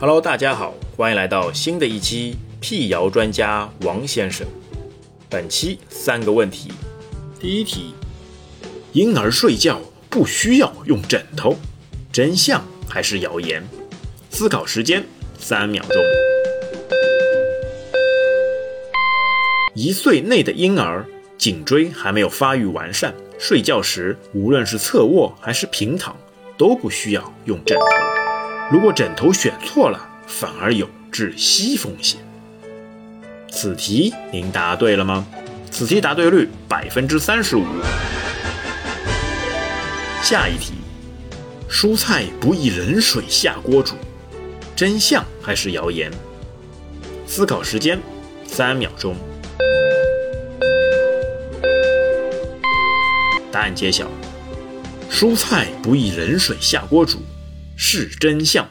Hello，大家好，欢迎来到新的一期辟谣专家王先生。本期三个问题，第一题：婴儿睡觉不需要用枕头，真相还是谣言？思考时间三秒钟。一岁内的婴儿颈椎还没有发育完善，睡觉时无论是侧卧还是平躺，都不需要用枕头。如果枕头选错了，反而有窒息风险。此题您答对了吗？此题答对率百分之三十五。下一题，蔬菜不宜冷水下锅煮，真相还是谣言？思考时间三秒钟。答案揭晓：蔬菜不宜冷水下锅煮，是真相。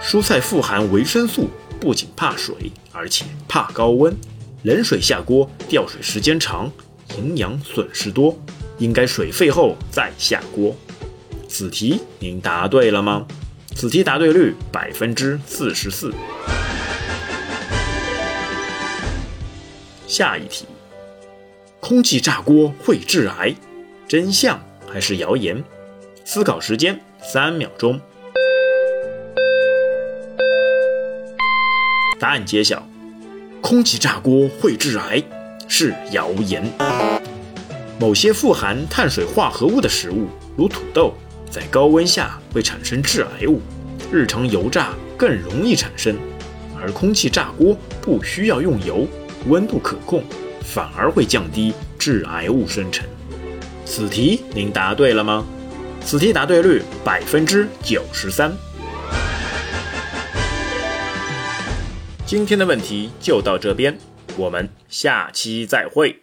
蔬菜富含维生素，不仅怕水，而且怕高温。冷水下锅，吊水时间长，营养损失多，应该水沸后再下锅。此题您答对了吗？此题答对率百分之四十四。下一题。空气炸锅会致癌，真相还是谣言？思考时间三秒钟。答案揭晓：空气炸锅会致癌是谣言。某些富含碳水化合物的食物，如土豆，在高温下会产生致癌物，日常油炸更容易产生。而空气炸锅不需要用油，温度可控。反而会降低致癌物生成。此题您答对了吗？此题答对率百分之九十三。今天的问题就到这边，我们下期再会。